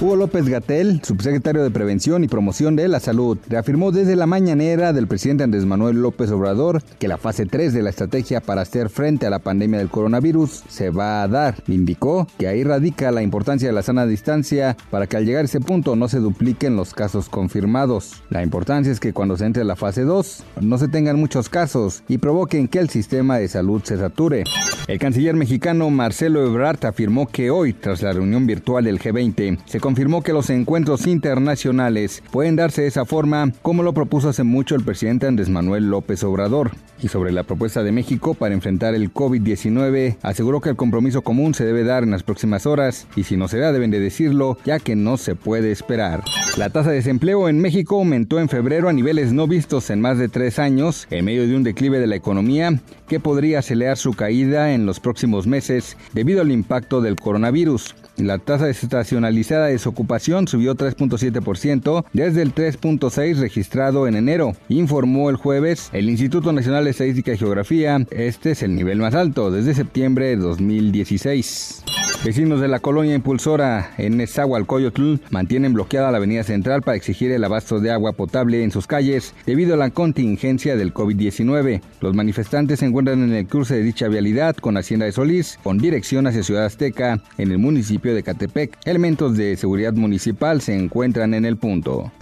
Hugo López Gatel, subsecretario de Prevención y Promoción de la Salud, reafirmó desde la mañanera del presidente Andrés Manuel López Obrador que la fase 3 de la estrategia para hacer frente a la pandemia del coronavirus se va a dar. Indicó que ahí radica la importancia de la sana distancia para que al llegar a ese punto no se dupliquen los casos confirmados. La importancia es que cuando se entre a la fase 2 no se tengan muchos casos y provoquen que el sistema de salud se sature. El canciller mexicano Marcelo Ebrard afirmó que hoy, tras la reunión virtual del G20, se confirmó que los encuentros internacionales pueden darse de esa forma como lo propuso hace mucho el presidente Andrés Manuel López Obrador. Y sobre la propuesta de México para enfrentar el COVID-19, aseguró que el compromiso común se debe dar en las próximas horas y si no se da deben de decirlo ya que no se puede esperar. La tasa de desempleo en México aumentó en febrero a niveles no vistos en más de tres años en medio de un declive de la economía que podría acelerar su caída en los próximos meses debido al impacto del coronavirus. La tasa estacionalizada de desocupación subió 3.7% desde el 3.6 registrado en enero, informó el jueves el Instituto Nacional de Estadística y Geografía. Este es el nivel más alto desde septiembre de 2016. Vecinos de la colonia impulsora en Nezahualcóyotl mantienen bloqueada la avenida central para exigir el abasto de agua potable en sus calles debido a la contingencia del COVID-19. Los manifestantes se encuentran en el cruce de dicha vialidad con Hacienda de Solís, con dirección hacia Ciudad Azteca, en el municipio de Catepec. Elementos de seguridad municipal se encuentran en el punto.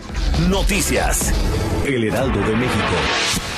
Noticias. El Heraldo de México.